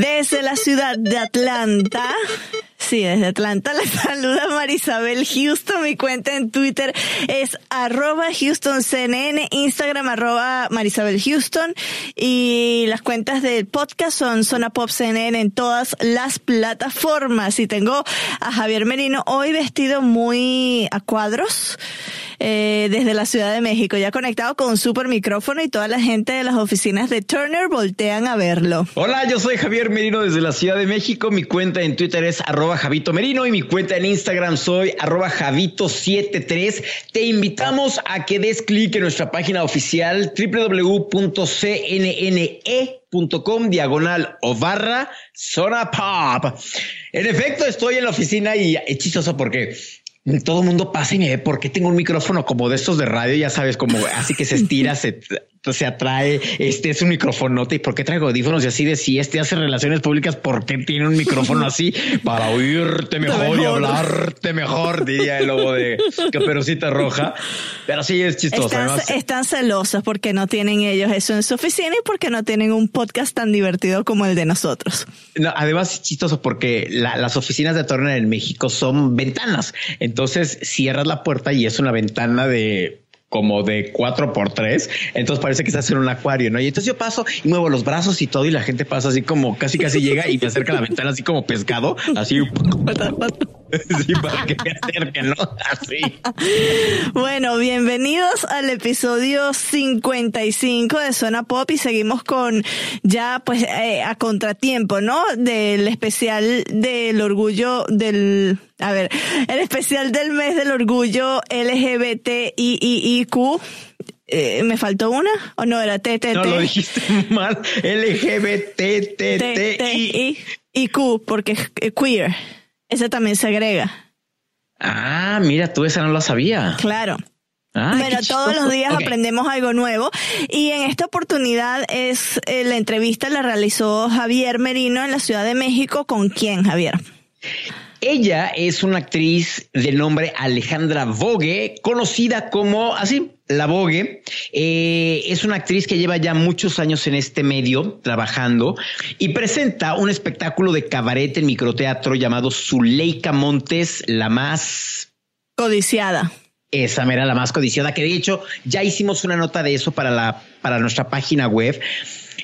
Desde la ciudad de Atlanta, Sí, desde Atlanta la saluda Marisabel Houston. Mi cuenta en Twitter es arroba HoustonCNN, Instagram arroba Marisabel Houston y las cuentas del podcast son Zona Pop CNN en todas las plataformas. Y tengo a Javier Merino hoy vestido muy a cuadros eh, desde la Ciudad de México, ya conectado con un super micrófono y toda la gente de las oficinas de Turner voltean a verlo. Hola, yo soy Javier Merino desde la Ciudad de México. Mi cuenta en Twitter es arroba Javito Merino y mi cuenta en Instagram soy arroba Javito73. Te invitamos a que des clic en nuestra página oficial www.cnne.com diagonal o barra zona pop. En efecto, estoy en la oficina y es chistoso porque todo el mundo pasa y me ve por qué tengo un micrófono como de estos de radio, ya sabes, como así que se estira, se, se atrae, este es un micrófonote y por qué traigo audífonos y así de si este hace relaciones públicas, ¿por qué tiene un micrófono así para oírte mejor, y hablarte mejor? Diría el lobo de Caperucita Roja. Pero sí es chistoso. Están, están celosos porque no tienen ellos eso en su oficina y porque no tienen un podcast tan divertido como el de nosotros. No, además es chistoso porque las oficinas de Turner en México son ventanas. Entonces cierras la puerta y es una ventana de como de cuatro por tres. Entonces parece que estás en un acuario, ¿no? Y entonces yo paso y muevo los brazos y todo y la gente pasa así como casi casi llega y me acerca a la ventana así como pescado, así. sí, para que me acerquen, ¿no? Así. Bueno, bienvenidos al episodio 55 de Zona Pop y seguimos con ya pues eh, a contratiempo, ¿no? Del especial del orgullo del a ver, el especial del mes del orgullo LGBTIIQ. Eh, ¿Me faltó una? ¿O no era TTT? No, lo dijiste mal. LGBTTIQ, porque es queer. Ese también se agrega. Ah, mira, tú esa no la sabía. Claro. Ah, Pero todos los días aprendemos algo nuevo y en esta oportunidad es eh, la entrevista la realizó Javier Merino en la Ciudad de México. ¿Con quién, Javier? Ella es una actriz de nombre Alejandra Vogue, conocida como así, la Vogue. Eh, es una actriz que lleva ya muchos años en este medio trabajando y presenta un espectáculo de cabaret en microteatro llamado Zuleika Montes, la más codiciada. Esa era la más codiciada, que de hecho ya hicimos una nota de eso para la para nuestra página web.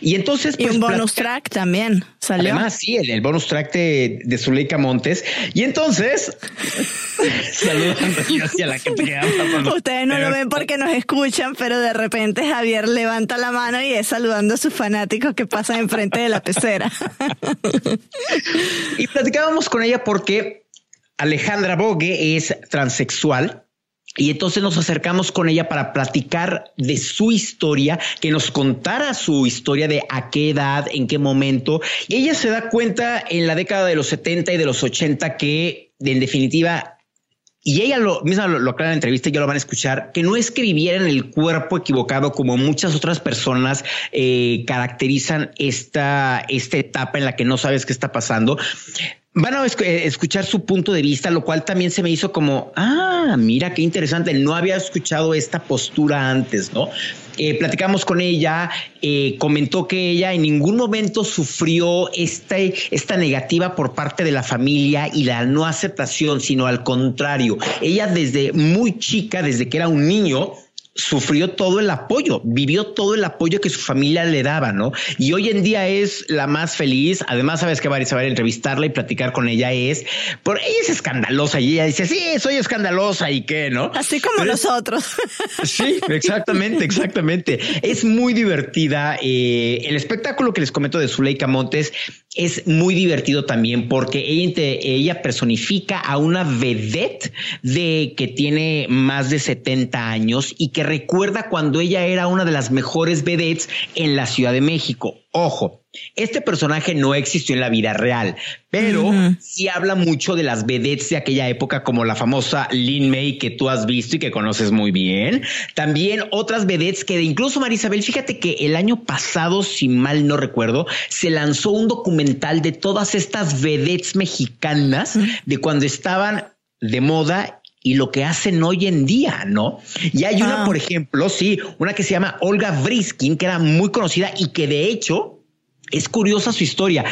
Y entonces. Pues, un bonus track también salió. Además, sí, el, bonus track de, de Zuleika Montes. Y entonces. hacia la gente que Ustedes no lo ven porque nos escuchan, pero de repente Javier levanta la mano y es saludando a sus fanáticos que pasan enfrente de la pecera. y platicábamos con ella porque Alejandra Bogue es transexual y entonces nos acercamos con ella para platicar de su historia, que nos contara su historia de a qué edad, en qué momento. Y ella se da cuenta en la década de los 70 y de los 80 que, en definitiva, y ella lo misma lo, aclara en la entrevista ya lo van a escuchar, que no es que viviera en el cuerpo equivocado como muchas otras personas eh, caracterizan esta, esta etapa en la que no sabes qué está pasando, van a eh, escuchar su punto de vista, lo cual también se me hizo como, ah, mira qué interesante, no había escuchado esta postura antes, ¿no? Eh, platicamos con ella, eh, comentó que ella en ningún momento sufrió esta, esta negativa por parte de la familia y la no aceptación, sino al contrario, ella desde muy chica, desde que era un niño, sufrió todo el apoyo, vivió todo el apoyo que su familia le daba, ¿no? Y hoy en día es la más feliz. Además, sabes que va a saber entrevistarla y platicar con ella es, por ella es escandalosa y ella dice, sí, soy escandalosa y qué, ¿no? Así como nosotros. sí, exactamente, exactamente. Es muy divertida. Eh, el espectáculo que les comento de Zuleika Montes es muy divertido también porque ella, personifica a una vedette de que tiene más de 70 años y que recuerda cuando ella era una de las mejores vedettes en la Ciudad de México. Ojo, este personaje no existió en la vida real, pero sí habla mucho de las vedettes de aquella época, como la famosa Lin May que tú has visto y que conoces muy bien. También otras vedettes que incluso Marisabel, fíjate que el año pasado, si mal no recuerdo, se lanzó un documental de todas estas vedettes mexicanas de cuando estaban de moda y lo que hacen hoy en día, ¿no? Y hay una, ah. por ejemplo, sí, una que se llama Olga Briskin, que era muy conocida y que de hecho es curiosa su historia.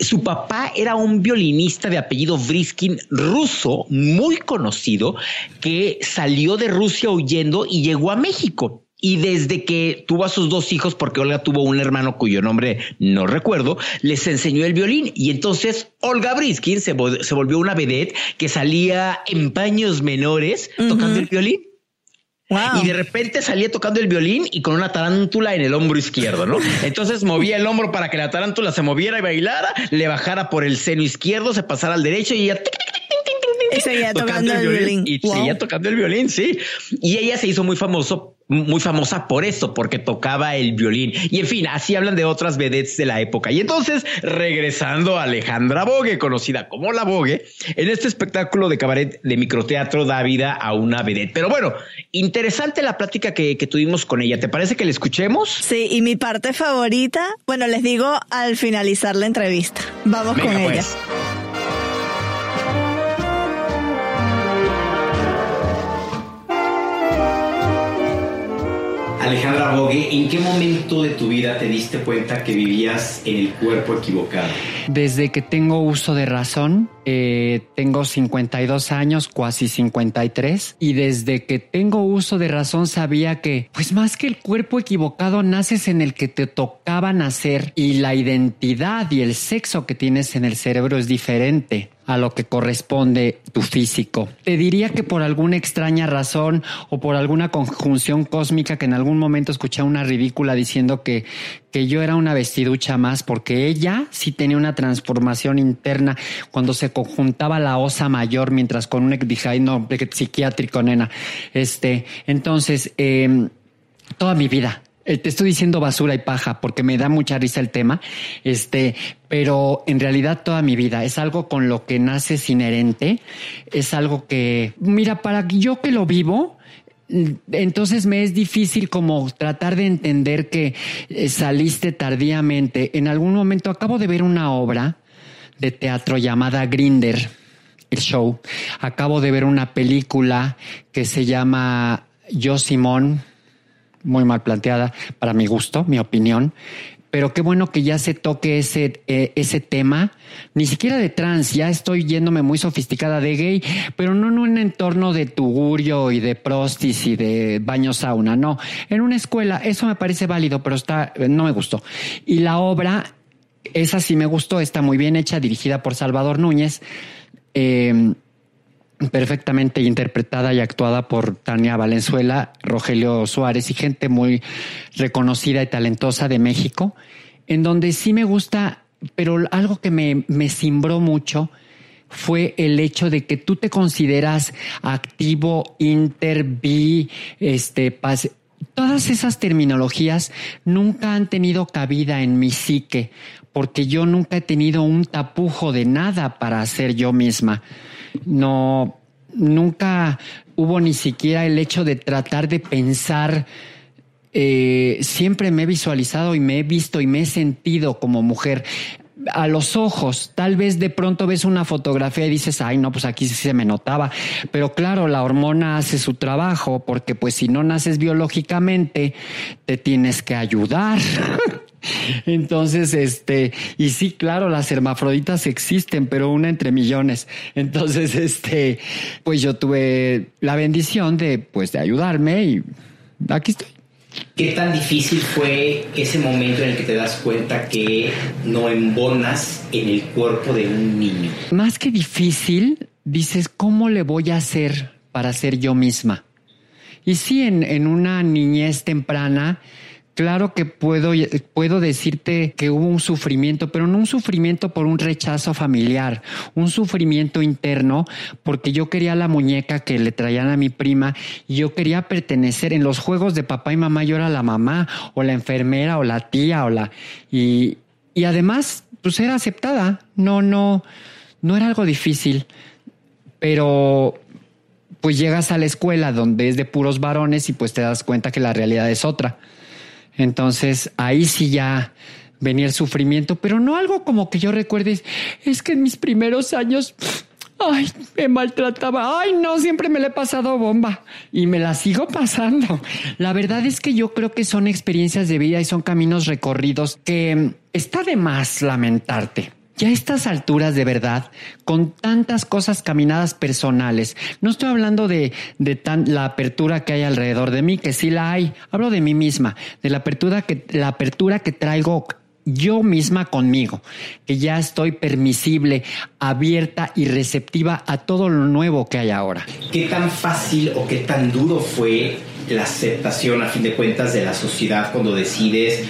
Su papá era un violinista de apellido Briskin ruso, muy conocido, que salió de Rusia huyendo y llegó a México. Y desde que tuvo a sus dos hijos, porque Olga tuvo un hermano cuyo nombre no recuerdo, les enseñó el violín. Y entonces Olga Briskin se, volvió una vedette que salía en paños menores tocando el violín. Y de repente salía tocando el violín y con una tarántula en el hombro izquierdo, ¿no? Entonces movía el hombro para que la tarántula se moviera y bailara, le bajara por el seno izquierdo, se pasara al derecho y ella y seguía tocando, el violín. Y seguía tocando el violín, sí. Y ella se hizo muy famoso, muy famosa por eso, porque tocaba el violín. Y en fin, así hablan de otras vedettes de la época. Y entonces, regresando a Alejandra Bogue, conocida como La Bogue, en este espectáculo de cabaret de microteatro da vida a una vedette. Pero bueno, interesante la plática que, tuvimos con ella. ¿Te parece que la escuchemos? Sí, y mi parte favorita, bueno, les digo al finalizar la entrevista. Vamos con ella. Alejandra Bogue, ¿en qué momento de tu vida te diste cuenta que vivías en el cuerpo equivocado? Desde que tengo uso de razón, eh, tengo 52 años, casi 53, y desde que tengo uso de razón sabía que, pues más que el cuerpo equivocado, naces en el que te tocaba nacer y la identidad y el sexo que tienes en el cerebro es diferente a lo que corresponde tu físico. Te diría que por alguna extraña razón o por alguna conjunción cósmica que en algún momento escuché una ridícula diciendo que, que yo era una vestiducha más porque ella sí tenía una transformación interna cuando se conjuntaba la osa mayor mientras con un dije, no, psiquiátrico, nena. Este, entonces, em, toda mi vida eh, te estoy diciendo basura y paja porque me da mucha risa el tema, este, pero en realidad toda mi vida es algo con lo que naces inherente, es algo que, mira, para yo que lo vivo, entonces me es difícil como tratar de entender que eh, saliste tardíamente. En algún momento acabo de ver una obra de teatro llamada Grinder, el show. Acabo de ver una película que se llama Yo Simón muy mal planteada para mi gusto, mi opinión. Pero qué bueno que ya se toque ese, eh, ese tema, ni siquiera de trans, ya estoy yéndome muy sofisticada de gay, pero no en un entorno de tugurio y de prostis y de baño sauna, no. En una escuela, eso me parece válido, pero está, no me gustó. Y la obra, esa sí me gustó, está muy bien hecha, dirigida por Salvador Núñez. Eh, perfectamente interpretada y actuada por Tania Valenzuela, Rogelio Suárez y gente muy reconocida y talentosa de México, en donde sí me gusta, pero algo que me, me cimbró mucho fue el hecho de que tú te consideras activo, inter, bi, este, pase, Todas esas terminologías nunca han tenido cabida en mi psique, porque yo nunca he tenido un tapujo de nada para ser yo misma no, nunca hubo ni siquiera el hecho de tratar de pensar, eh, siempre me he visualizado y me he visto y me he sentido como mujer a los ojos. Tal vez de pronto ves una fotografía y dices, ay, no, pues aquí sí se me notaba. Pero claro, la hormona hace su trabajo porque pues si no naces biológicamente, te tienes que ayudar. Entonces, este, y sí, claro, las hermafroditas existen, pero una entre millones. Entonces, este, pues yo tuve la bendición de, pues, de ayudarme y aquí estoy. ¿Qué tan difícil fue ese momento en el que te das cuenta que no embonas en el cuerpo de un niño? Más que difícil, dices, ¿cómo le voy a hacer para ser yo misma? Y sí, en, en una niñez temprana, Claro que puedo, puedo decirte que hubo un sufrimiento, pero no un sufrimiento por un rechazo familiar, un sufrimiento interno porque yo quería la muñeca que le traían a mi prima y yo quería pertenecer en los juegos de papá y mamá, yo era la mamá o la enfermera o la tía o la... Y, y además, pues era aceptada, no, no, no era algo difícil, pero pues llegas a la escuela donde es de puros varones y pues te das cuenta que la realidad es otra. Entonces ahí sí ya venía el sufrimiento, pero no algo como que yo recuerde, es que en mis primeros años, ay, me maltrataba, ay, no, siempre me le he pasado bomba y me la sigo pasando. La verdad es que yo creo que son experiencias de vida y son caminos recorridos que está de más lamentarte. Ya a estas alturas de verdad, con tantas cosas caminadas personales, no estoy hablando de, de tan, la apertura que hay alrededor de mí, que sí la hay, hablo de mí misma, de la apertura que, la apertura que traigo yo misma conmigo, que ya estoy permisible, abierta y receptiva a todo lo nuevo que hay ahora. ¿Qué tan fácil o qué tan duro fue la aceptación a fin de cuentas de la sociedad cuando decides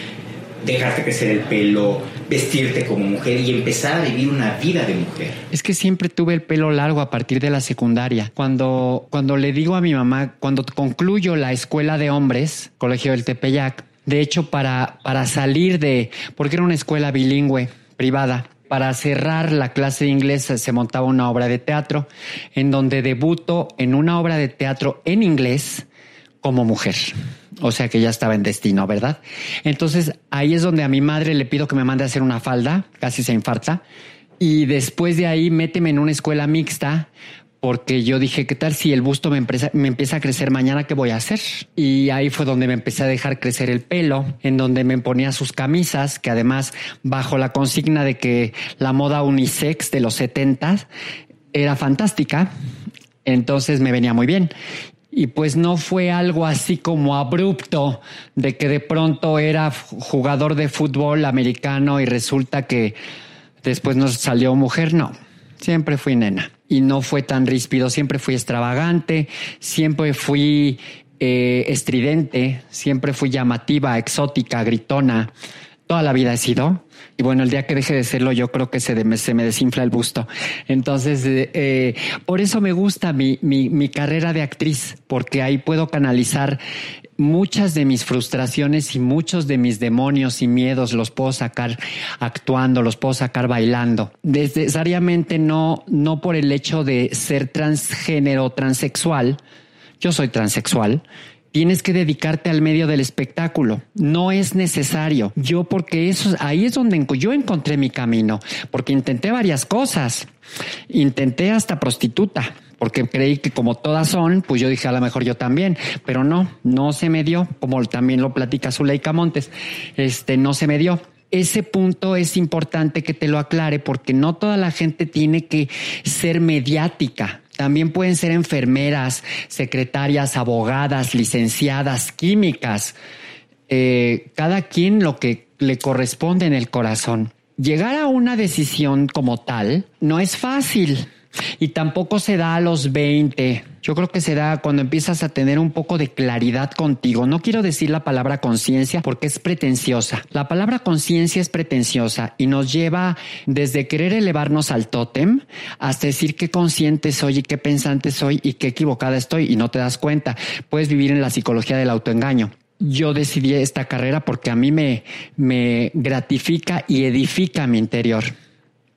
dejarte crecer el pelo, vestirte como mujer y empezar a vivir una vida de mujer. Es que siempre tuve el pelo largo a partir de la secundaria. Cuando, cuando le digo a mi mamá, cuando concluyo la escuela de hombres, Colegio del Tepeyac, de hecho para, para salir de, porque era una escuela bilingüe, privada, para cerrar la clase de inglés se montaba una obra de teatro en donde debuto en una obra de teatro en inglés como mujer. O sea que ya estaba en destino, ¿verdad? Entonces ahí es donde a mi madre le pido que me mande a hacer una falda, casi se infarta. Y después de ahí méteme en una escuela mixta porque yo dije, ¿qué tal si el busto me, me, empieza a crecer mañana? ¿Qué voy a hacer? Y ahí fue donde me empecé a dejar crecer el pelo, en donde me ponía sus camisas, que además bajo la consigna de que la moda unisex de los 70 era fantástica, entonces me venía muy bien y pues no fue algo así como abrupto de que de pronto era jugador de fútbol americano y resulta que después nos salió mujer, no, siempre fui nena y no fue tan ríspido, siempre fui extravagante, siempre fui eh, estridente, siempre fui llamativa, exótica, gritona, toda la vida he sido. Y bueno, el día que deje de serlo, yo creo que se, me desinfla el busto. Entonces, eh, eh, por eso me gusta mi, mi, mi carrera de actriz, porque ahí puedo canalizar muchas de mis frustraciones y muchos de mis demonios y miedos los puedo sacar actuando, los puedo sacar bailando. Necesariamente no, no por el hecho de ser transgénero, transexual. Yo soy transexual tienes que dedicarte al medio del espectáculo. No es necesario. Yo porque eso ahí es donde yo encontré mi camino, porque intenté varias cosas. Intenté hasta prostituta, porque creí que como todas son, pues yo dije a lo mejor yo también, pero no, no se me dio, como también lo platica Zuleika Montes, este no se me dio ese punto es importante que te lo aclare porque no toda la gente tiene que ser mediática. También pueden ser enfermeras, secretarias, abogadas, licenciadas, químicas. Eh, cada quien lo que le corresponde en el corazón. Llegar a una decisión como tal no es fácil y tampoco se da a los 20 yo creo que se da cuando empiezas a tener un poco de claridad contigo. No quiero decir la palabra conciencia porque es pretenciosa. La palabra conciencia es pretenciosa y nos lleva desde querer elevarnos al tótem hasta decir qué consciente soy y qué pensante soy y qué equivocada estoy y no te das cuenta. Puedes vivir en la psicología del autoengaño yo decidí esta carrera porque a mí me, me gratifica y edifica mi interior.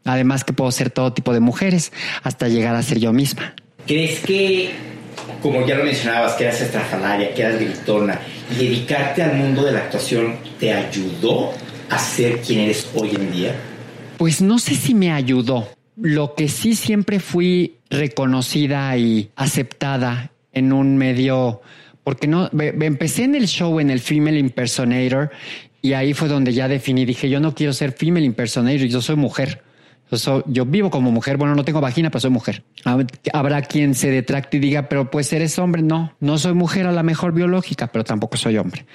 Además que puedo ser todo tipo de mujeres hasta llegar a ser yo misma. ¿Crees que, como ya lo mencionabas, que eras estrafalaria, que eras gritona, y dedicarte al mundo de la actuación te ayudó a ser quien eres hoy en día? Pues no sé si me ayudó. Lo que sí siempre fui reconocida y aceptada en un medio, porque no, empecé en el show en el Female Impersonator y ahí fue donde ya definí, dije, yo no quiero ser Female Impersonator, yo soy mujer yo vivo como mujer, bueno, no tengo vagina, pero soy mujer. Habrá quien se detracte y diga, pero pues eres hombre. No, no soy mujer a la mejor biológica, pero tampoco soy hombre.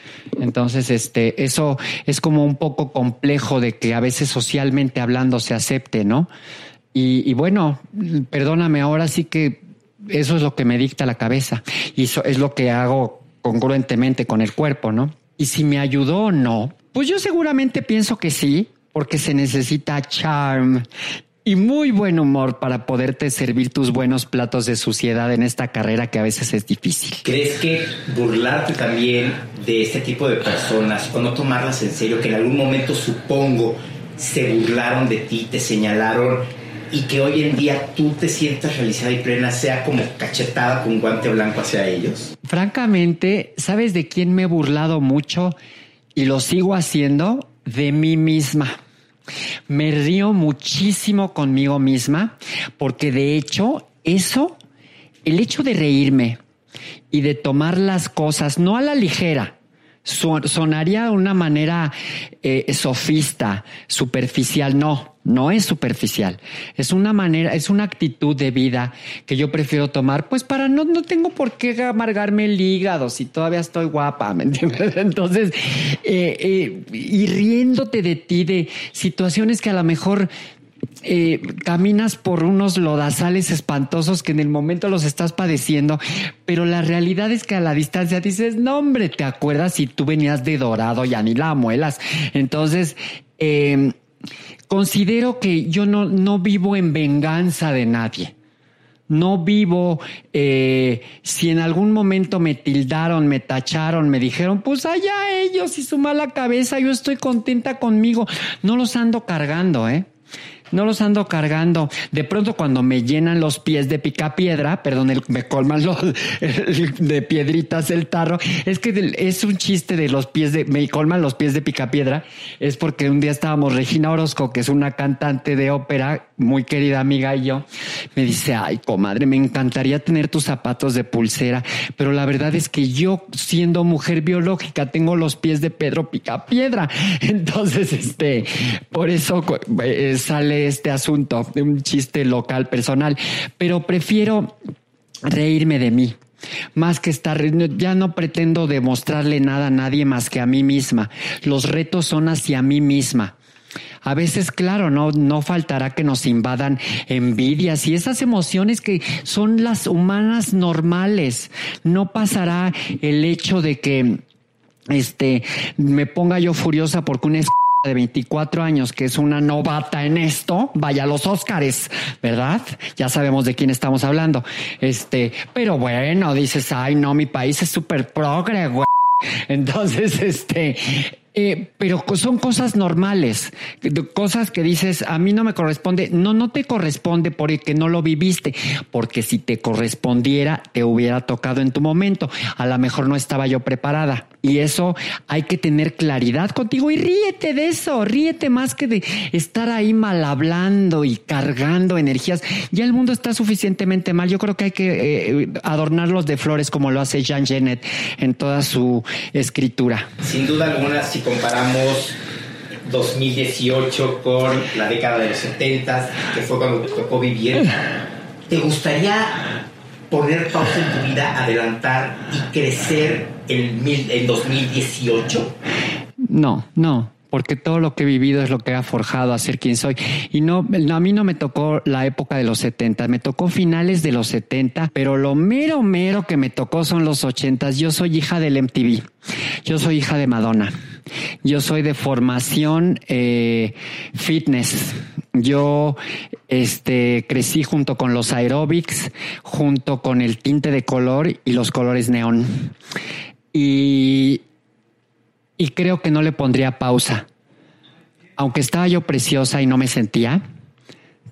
Entonces, este, eso es como un poco complejo de que a veces socialmente hablando se acepte, ¿no? Y, y bueno, perdóname, ahora sí que eso es lo que me dicta la cabeza y eso es lo que hago congruentemente con el cuerpo, ¿no? Y si me ayudó o no, pues yo seguramente pienso que sí, porque se necesita charm y muy buen humor para poderte servir tus buenos platos de suciedad en esta carrera que a veces es difícil. ¿Crees que burlarte también de este tipo de personas o no tomarlas en serio, que en algún momento supongo se burlaron de ti, te señalaron y que hoy en día tú te sientas realizada y plena, sea como cachetada con guante blanco hacia ellos? Francamente, ¿sabes de quién me he burlado mucho y lo sigo haciendo? De mí misma. Me río muchísimo conmigo misma porque de hecho eso, el hecho de reírme y de tomar las cosas no a la ligera, sonaría de una manera eh, sofista, superficial. No, no es superficial. Es una manera, es una actitud de vida que yo prefiero tomar, pues para no, no tengo por qué amargarme el hígado si todavía estoy guapa, ¿me entiendes? Entonces, eh, eh, y riéndote de ti, de situaciones que a lo mejor eh, caminas por unos lodazales espantosos que en el momento los estás padeciendo, pero la realidad es que a la distancia dices, no hombre, ¿te acuerdas si tú venías de dorado? Ya ni la muelas. Entonces, eh, considero que yo no, no vivo en venganza de nadie. No vivo, eh, si en algún momento me tildaron, me tacharon, me dijeron, pues allá ellos y su mala cabeza, yo estoy contenta conmigo. No los ando cargando, ¿eh? No los ando cargando. De pronto cuando me llenan los pies de picapiedra, perdón, me colman los de piedritas el tarro, es que es un chiste de los pies de, me colman los pies de picapiedra, es porque un día estábamos Regina Orozco, que es una cantante de ópera, muy querida amiga y yo, me dice, ay, comadre, me encantaría tener tus zapatos de pulsera, pero la verdad es que yo, siendo mujer biológica, tengo los pies de Pedro Picapiedra. Entonces, este, por eso eh, sale este asunto, de un chiste local, personal, pero prefiero reírme de mí. Más que estar, ya no pretendo demostrarle nada a nadie más que a mí misma. Los retos son hacia mí misma. A veces, claro, no, no faltará que nos invadan envidias y esas emociones que son las humanas normales. No pasará el hecho de que este me ponga yo furiosa porque un de 24 años, que es una novata en esto, vaya a los Óscares, ¿verdad? Ya sabemos de quién estamos hablando. Este, pero bueno, dices, ay, no, mi país es súper progre, güey. Entonces, este, eh, pero son cosas normales, cosas que dices, a mí no me corresponde. No, no te corresponde porque no lo viviste, porque si te correspondiera, te hubiera tocado en tu momento. A lo mejor no estaba yo preparada. Y eso hay que tener claridad contigo y ríete de eso, ríete más que de estar ahí mal hablando y cargando energías. Ya el mundo está suficientemente mal. Yo creo que hay que eh, adornarlos de flores como lo hace Jean Genet en toda su escritura. Sin duda alguna, si comparamos 2018 con la década de los 70, que fue cuando te tocó vivir, ¿te gustaría poner pausa en tu vida, adelantar y crecer en, en 2018? No, no porque todo lo que he vivido es lo que ha forjado a ser quien soy. Y no, a mí no me tocó la época de los 70, me tocó finales de los 70, pero lo mero, mero que me tocó son los 80. Yo soy hija del MTV, yo soy hija de Madonna, yo soy de formación eh, fitness. Yo este, crecí junto con los aerobics, junto con el tinte de color y los colores neón. Y y creo que no le pondría pausa. Aunque estaba yo preciosa y no me sentía,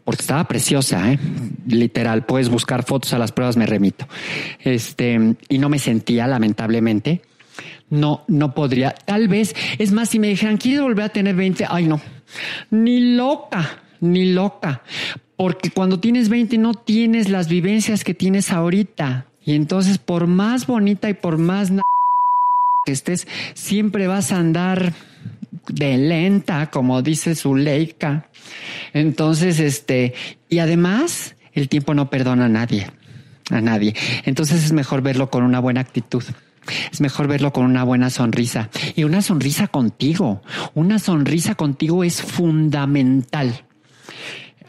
porque estaba preciosa, ¿eh? literal, puedes buscar fotos a las pruebas, me remito. Este, y no me sentía, lamentablemente. No, no podría. Tal vez, es más, si me dijeran, ¿quieres volver a tener 20? Ay, no, ni loca, ni loca. Porque cuando tienes 20 no tienes las vivencias que tienes ahorita. Y entonces, por más bonita y por más que estés, siempre vas a andar de lenta, como dice Zuleika. Entonces, este, y además, el tiempo no perdona a nadie, a nadie. Entonces es mejor verlo con una buena actitud. Es mejor verlo con una buena sonrisa. Y una sonrisa contigo. Una sonrisa contigo es fundamental.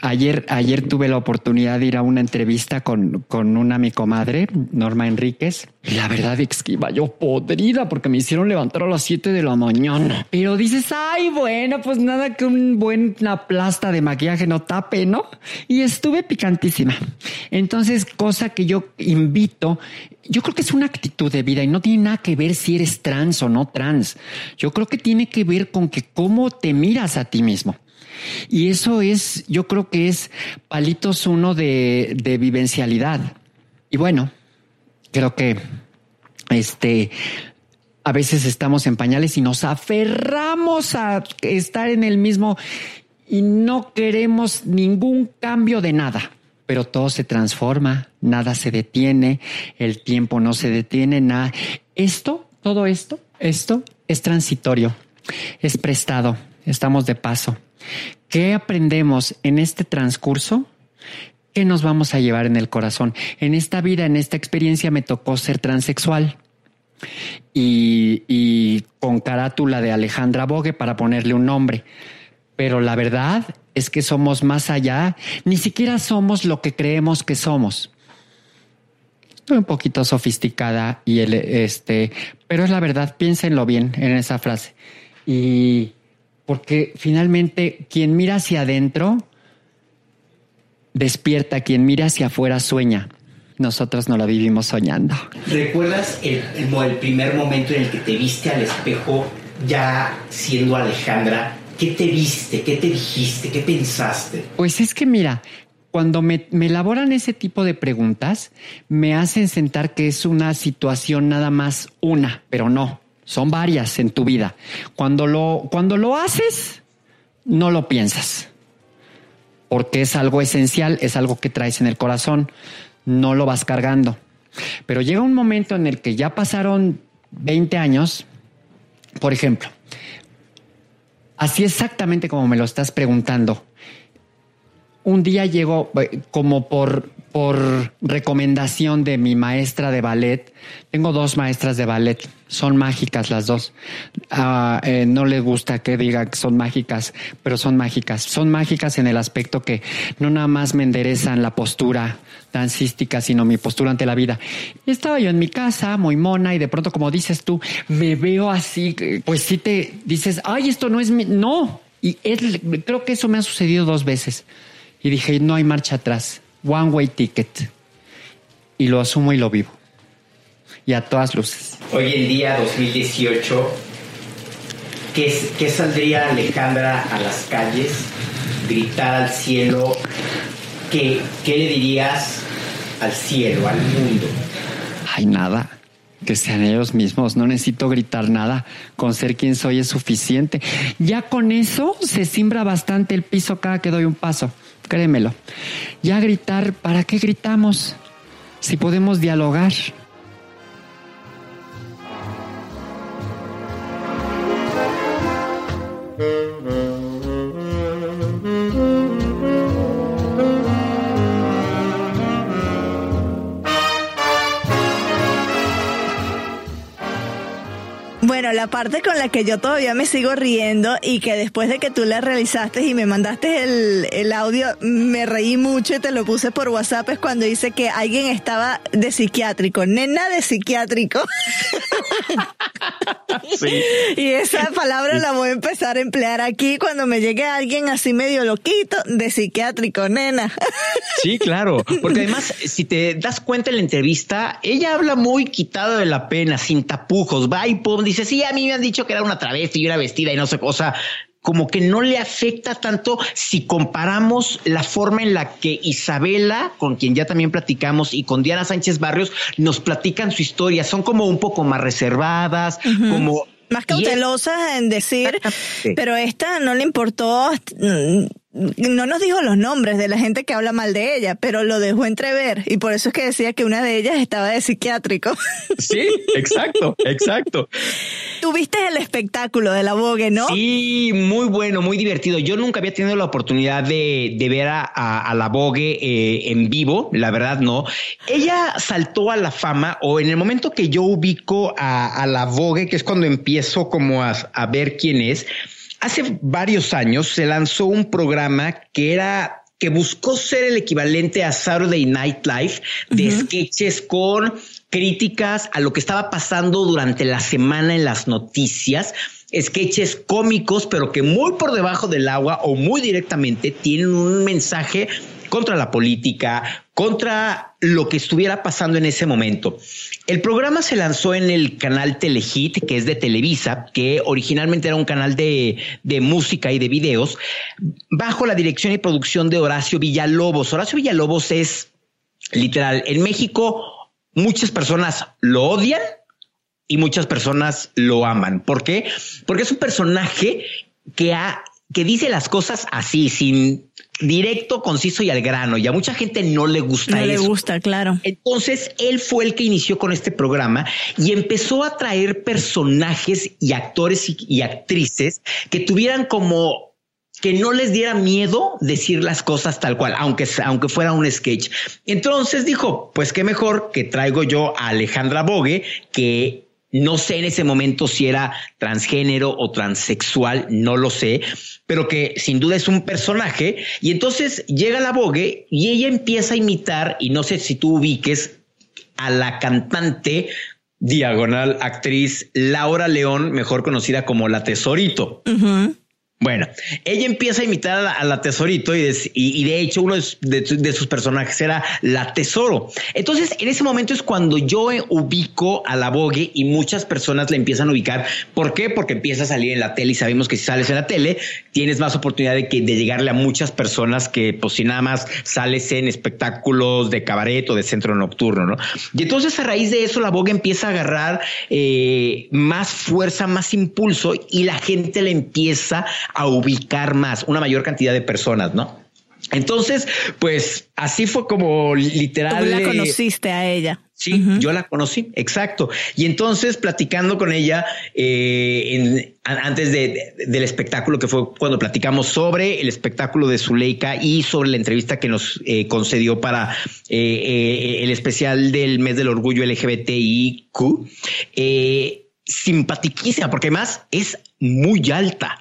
Ayer, ayer tuve la oportunidad de ir a una entrevista con, con una mi comadre, Norma Enríquez. Y la verdad es que iba yo podrida porque me hicieron levantar a las 7 de la mañana. Pero dices, ay, bueno, pues nada que un buen una plasta de maquillaje no tape, ¿no? Y estuve picantísima. Entonces, cosa que yo invito, yo creo que es una actitud de vida y no tiene nada que ver si eres trans o no trans. Yo creo que tiene que ver con que cómo te miras a ti mismo. Y eso es, yo creo que es palitos uno de, de vivencialidad. Y bueno, creo que este a veces estamos en pañales y nos aferramos a estar en el mismo y no queremos ningún cambio de nada. Pero todo se transforma, nada se detiene, el tiempo no se detiene, nada. Esto, todo esto, esto es transitorio, es prestado, estamos de paso. ¿Qué aprendemos en este transcurso? ¿Qué nos vamos a llevar en el corazón? En esta vida, en esta experiencia me tocó ser transexual y, con carátula de Alejandra Bogue para ponerle un nombre. Pero la verdad es que somos más allá, ni siquiera somos lo que creemos que somos. Estoy un poquito sofisticada y el, este, pero es la verdad, piénsenlo bien en esa frase. Y porque finalmente quien mira hacia adentro despierta, quien mira hacia afuera sueña. Nosotros no la vivimos soñando. ¿Recuerdas el, el, primer momento en el que te viste al espejo ya siendo Alejandra? ¿Qué te viste? ¿Qué te dijiste? ¿Qué pensaste? Pues es que mira, cuando me, me, elaboran ese tipo de preguntas, me hacen sentar que es una situación nada más una, pero no. Son varias en tu vida. Cuando lo, cuando lo haces, no lo piensas. Porque es algo esencial, es algo que traes en el corazón. No lo vas cargando. Pero llega un momento en el que ya pasaron 20 años, por ejemplo, así exactamente como me lo estás preguntando. Un día llegó eh, como por por recomendación de mi maestra de ballet. Tengo dos maestras de ballet, son mágicas las dos. Eh, no les gusta que diga que son mágicas, pero son mágicas. Son mágicas en el aspecto que no nada más me enderezan la postura dancística, sino mi postura ante la vida. Estaba yo en mi casa, muy mona, y de pronto, como dices tú, me veo así, pues si te dices, ay, esto no es mi... No. Y creo que eso me ha sucedido dos veces. Y dije, no hay marcha atrás one way ticket. Y lo asumo y lo vivo. Y a todas luces. Hoy en día, 2018, ¿qué, qué saldría Alejandra a las calles? Gritar al cielo. ¿Qué, ¿Qué le dirías al cielo, al mundo? Hay nada que sean ellos mismos, no necesito gritar nada, con ser quien soy es suficiente. Ya con eso se simbra bastante el piso cada que doy un paso créemelo. Ya gritar, ¿para qué gritamos? Si podemos dialogar. Parte con la que yo todavía me sigo riendo y que después de que tú la realizaste y me mandaste el, el audio, me reí mucho y te lo puse por WhatsApp es cuando dice que alguien estaba de psiquiátrico, nena de psiquiátrico. Sí. Y esa palabra la voy a empezar a emplear aquí cuando me llegue alguien así medio loquito de psiquiátrico, nena. Sí, claro, porque además si te das cuenta en la entrevista, ella habla muy quitada de la pena, sin tapujos, va y pum, dice, sí, a mí me han dicho que era una travesti y una vestida y no sé cosa como que no le afecta tanto si comparamos la forma en la que Isabela, con quien ya también platicamos, y con Diana Sánchez Barrios, nos platican su historia. Son como un poco más reservadas, como más cautelosas en decir, pero esta no le importó mm, no nos dijo los nombres de la gente que habla mal de ella, pero lo dejó entrever y por eso es que decía que una de ellas estaba de psiquiátrico. Sí, exacto, exacto. Tuviste el espectáculo de la Vogue, ¿no? Sí, muy bueno, muy divertido. Yo nunca había tenido la oportunidad de, ver a, la Vogue eh, en vivo, la verdad no. Ella saltó a la fama o en el momento que yo ubico a, la Vogue, que es cuando empiezo como a, ver quién es, Hace varios años se lanzó un programa que era que buscó ser el equivalente a Saturday Night Live de sketches con críticas a lo que estaba pasando durante la semana en las noticias, sketches cómicos, pero que muy por debajo del agua o muy directamente tienen un mensaje contra la política, contra lo que estuviera pasando en ese momento. El programa se lanzó en el canal Telehit, que es de Televisa, que originalmente era un canal de, música y de videos, bajo la dirección y producción de Horacio Villalobos. Horacio Villalobos es literal, en México muchas personas lo odian y muchas personas lo aman. ¿Por qué? Porque es un personaje que ha que dice las cosas así, sin directo, conciso y al grano. Y a mucha gente no le gusta no le gusta, claro. Entonces, él fue el que inició con este programa y empezó a traer personajes y actores y, y actrices que tuvieran como que no les diera miedo decir las cosas tal cual, aunque, aunque fuera un sketch. Entonces dijo, pues qué mejor que traigo yo a Alejandra Bogue, que no sé en ese momento si era transgénero o transexual, no lo sé, pero que sin duda es un personaje. Y entonces llega la Vogue y ella empieza a imitar, y no sé si tú ubiques a la cantante diagonal actriz Laura León, mejor conocida como la Tesorito. Bueno, ella empieza a imitar a la, Tesorito y de, hecho uno de, sus personajes era la Tesoro. Entonces, en ese momento es cuando yo ubico a la Vogue y muchas personas la empiezan a ubicar. ¿Por qué? Porque empieza a salir en la tele y sabemos que si sales en la tele tienes más oportunidad de, que, de llegarle a muchas personas que pues si nada más sales en espectáculos de cabaret o de centro nocturno, ¿no? Y entonces a raíz de eso la Vogue empieza a agarrar eh, más fuerza, más impulso y la gente le empieza a ubicar más, una mayor cantidad de personas, ¿no? Entonces, pues así fue como literal. Tú la conociste a ella. Sí, yo la conocí, exacto. Y entonces, platicando con ella eh, antes del espectáculo, que fue cuando platicamos sobre el espectáculo de Zuleika y sobre la entrevista que nos eh, concedió para eh, el especial del mes del orgullo LGBTIQ, simpaticísima, porque además es muy alta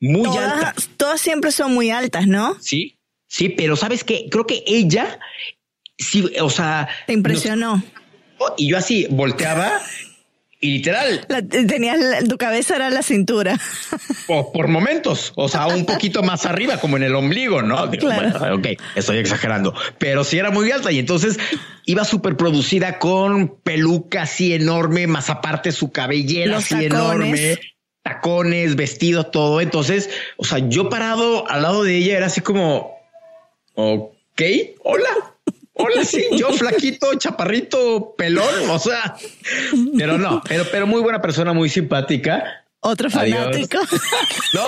muy alta. Todas siempre son muy altas, ¿no? Sí, sí, pero sabes qué? Creo que ella, sí, o sea. Te impresionó. y yo así volteaba y literal. tenías tu cabeza era la cintura. por momentos, o sea, un poquito más arriba, como en el ombligo, ¿no? claro. ok, estoy exagerando, pero sí era muy alta y entonces iba súper producida con peluca así enorme, más aparte su cabellera así enorme tacones, vestido, todo. Entonces, o sea, yo parado al lado de ella era así como, ok, hola. Hola, sí, yo flaquito, chaparrito, pelón, o sea, pero no, pero, pero muy buena persona, muy simpática. Otro fanático. no,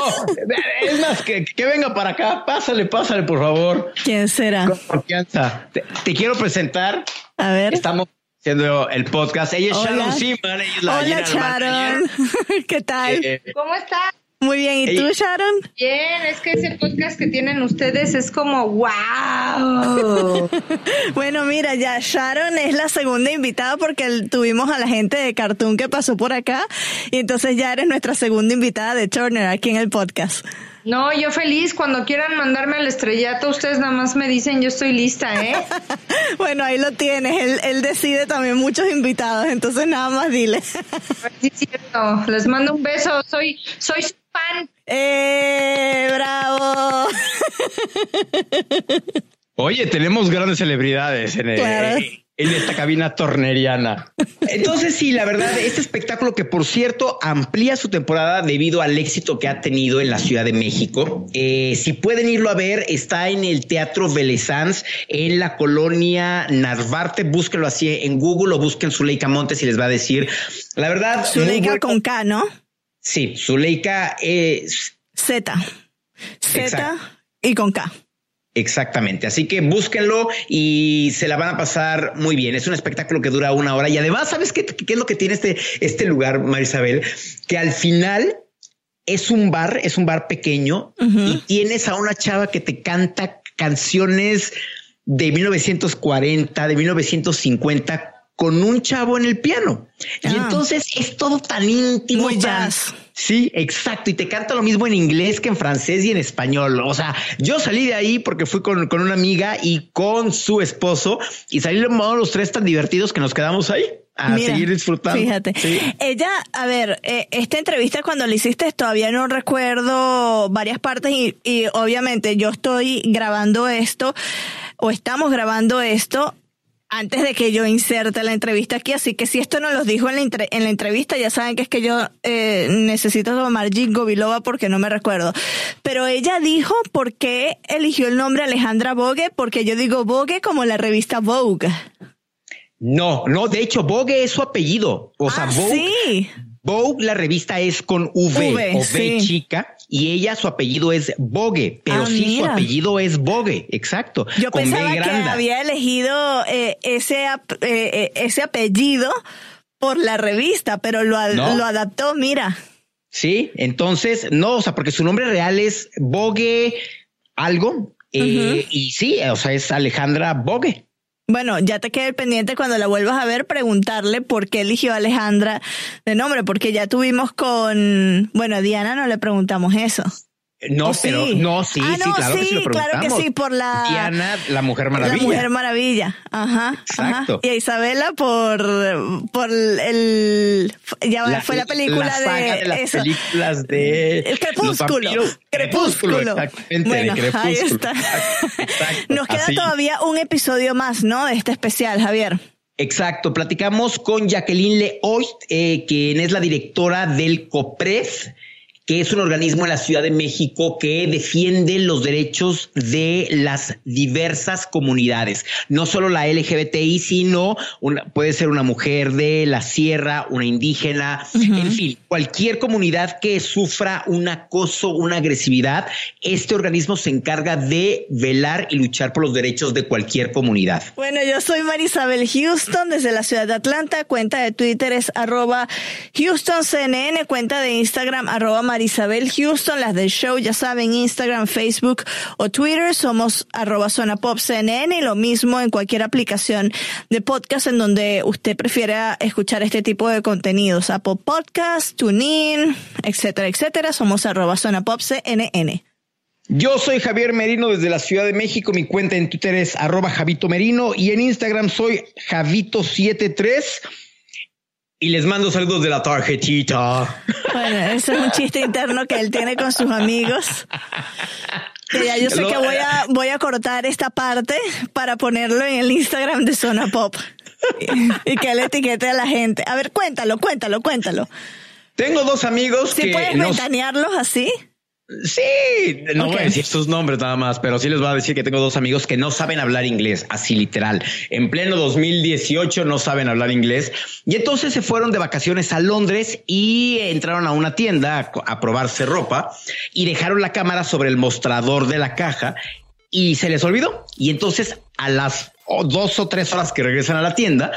es más que, que venga para acá. Pásale, pásale, por favor. ¿Quién será? Con confianza. Te, te quiero presentar. A ver. Estamos haciendo el podcast. Ella es Sharon Simon. Hola, Sharon. ¿Qué tal? Eh, ¿Cómo estás? Muy bien, ¿y tú, Sharon? Bien, es que ese podcast que tienen ustedes es como wow. bueno, mira, ya Sharon es la segunda invitada porque tuvimos a la gente de Cartoon que pasó por acá y entonces ya eres nuestra segunda invitada de Turner aquí en el podcast. No, yo feliz. Cuando quieran mandarme al estrellato, ustedes nada más me dicen, yo estoy lista, ¿eh? bueno, ahí lo tienes. Él, él, decide también muchos invitados, entonces nada más dile. sí, cierto. Les mando un beso. Soy, soy su fan. ¡Eh! ¡Bravo! Oye, tenemos grandes celebridades en, el, en esta cabina torneriana. Entonces, sí, la verdad, este espectáculo que por cierto amplía su temporada debido al éxito que ha tenido en la Ciudad de México. Eh, si pueden irlo a ver, está en el Teatro Belezans, en la colonia Narvarte. Búsquenlo así en Google o busquen Zuleika Montes y les va a decir. La verdad. Zuleika con K, ¿no? Sí, Zuleika es Z. Z y con K. Exactamente, así que búsquenlo y se la van a pasar muy bien. Es un espectáculo que dura una hora y además, ¿sabes qué, qué es lo que tiene este, este lugar, Marisabel? Que al final es un bar, es un bar pequeño y tienes a una chava que te canta canciones de 1940, de 1950 con un chavo en el piano. Y Ah. entonces es todo tan íntimo. Muy tan- jazz. Sí, exacto. Y te canta lo mismo en inglés que en francés y en español. O sea, yo salí de ahí porque fui con, con una amiga y con su esposo y salieron los tres tan divertidos que nos quedamos ahí a Mira, seguir disfrutando. Fíjate. Sí. Ella, a ver, eh, esta entrevista cuando la hiciste todavía no recuerdo varias partes y, y obviamente yo estoy grabando esto o estamos grabando esto antes de que yo inserte la entrevista aquí, así que si esto no los dijo en la, entre- en la entrevista, ya saben que es que yo eh, necesito tomar Jingo Biloba porque no me recuerdo. Pero ella dijo por qué eligió el nombre Alejandra Vogue, porque yo digo Vogue como la revista Vogue. No, no, de hecho, Vogue es su apellido. O sea, ah, Vogue, sí. Vogue, la revista es con V, V, o V sí. chica, y ella su apellido es Vogue, pero Ah, sí su apellido es Vogue, exacto. Yo con pensaba que había elegido eh, ese, eh, eh, ese apellido por la revista, pero lo, No. lo adaptó, mira. Sí, entonces, no, o sea, porque su nombre real es Vogue algo, eh, y sí, o sea, es Alejandra Vogue. Bueno, ya te queda el pendiente cuando la vuelvas a ver preguntarle por qué eligió a Alejandra de nombre, porque ya tuvimos con, bueno, a Diana no le preguntamos eso. No, ¿O sí? pero no, sí, Ah, sí, no, claro que sí lo sí, claro que sí, por la- Diana, la Mujer Maravilla. La Mujer Maravilla, ajá, Exacto. ajá. Y a Isabela por, por el, ya fue la película la saga de, de las eso. películas de El crepúsculo. vampiros. Crepúsculo. exactamente, Bueno, de crepúsculo. ahí está. Exacto, Nos queda así. todavía un episodio más, ¿no? De este especial, Javier. Exacto, platicamos con Jacqueline Leoist, eh, quien es la directora del COPREF, que es un organismo en la Ciudad de México que defiende los derechos de las diversas comunidades, no solo la LGBTI, sino una, puede ser una mujer de la sierra, una indígena, en fin, cualquier comunidad que sufra un acoso, una agresividad, este organismo se encarga de velar y luchar por los derechos de cualquier comunidad. Bueno, yo soy Marisabel Houston desde la ciudad de Atlanta. Cuenta de Twitter es arroba HoustonCNN. Cuenta de Instagram arroba Marisabel Houston. Las del show, ya saben, Instagram, Facebook o Twitter. Somos arroba Zona Pop CNN y lo mismo en cualquier aplicación de podcast en donde usted prefiera escuchar este tipo de contenidos. Apple Podcast, TuneIn, etcétera, etcétera. Somos arroba Zona Pop CNN. Yo soy Javier Merino desde la Ciudad de México. Mi cuenta en Twitter es arroba Javito Merino y en Instagram soy Javito73. Y les mando saludos de la tarjetita. Bueno, ese es un chiste interno que él tiene con sus amigos. Que ya yo sé que voy a, voy a cortar esta parte para ponerlo en el Instagram de Zona Pop. Y, y que él etiquete a la gente. A ver, cuéntalo, cuéntalo, cuéntalo. Tengo dos amigos Si que puedes ventanearlos así. Sí, no voy a decir sus nombres nada más, pero sí les voy a decir que tengo dos amigos que no saben hablar inglés, así literal. En pleno 2018 no saben hablar inglés y entonces se fueron de vacaciones a Londres y entraron a una tienda a, probarse ropa y dejaron la cámara sobre el mostrador de la caja y se les olvidó. Y entonces a las dos o tres horas que regresan a la tienda,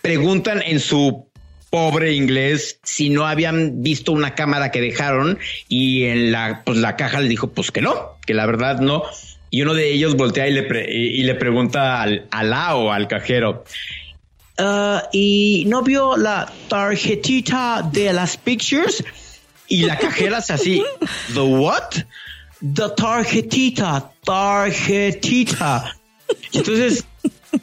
preguntan en su pobre inglés si no habían visto una cámara que dejaron y en la, pues la caja le dijo pues que no, que la verdad no. Y uno de ellos voltea y le, pre- y, le pregunta al, al la o al cajero. "Ah, y no vio la tarjetita de las pictures y la cajera es así. The what? The tarjetita, tarjetita. Entonces,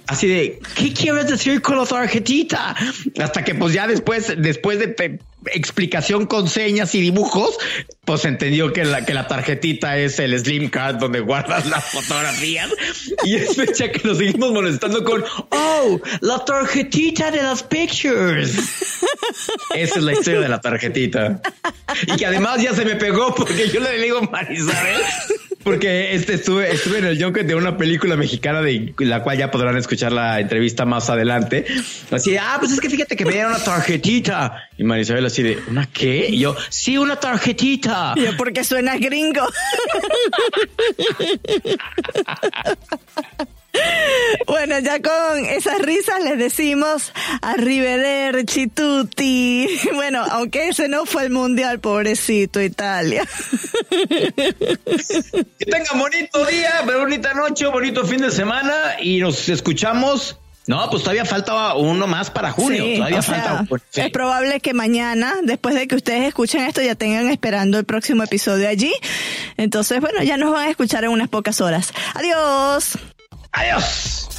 así de, ¿qué quieres decir con la tarjetita? Hasta que pues ya después, después de explicación con señas y dibujos, pues entendió que la, que la tarjetita es el slim card donde guardas las fotografías. Y es fecha que nos seguimos molestando con, oh, la tarjetita de las pictures. Esa es la historia de la tarjetita. Y que además ya se me pegó porque yo le digo Marisabel. Porque este estuve, estuve en el junket de una película mexicana de la cual ya podrán escuchar la entrevista más adelante. Así ah, pues es que fíjate que me dieron una tarjetita. Y Marisabel así de, ¿una qué? Y yo, sí, una tarjetita. Y yo, porque suena gringo. Bueno, ya con esas risas les decimos arrivederci tutti. Bueno, aunque ese no fue el mundial, pobrecito Italia. Que tengan bonito día, bonita noche, bonito fin de semana y nos escuchamos No, pues todavía falta uno más para junio. Sí, todavía o sea, falta. sí. Es probable que mañana, después de que ustedes escuchen esto, ya tengan esperando el próximo episodio allí. Entonces, bueno, ya nos van a escuchar en unas pocas horas. Adiós. Adiós.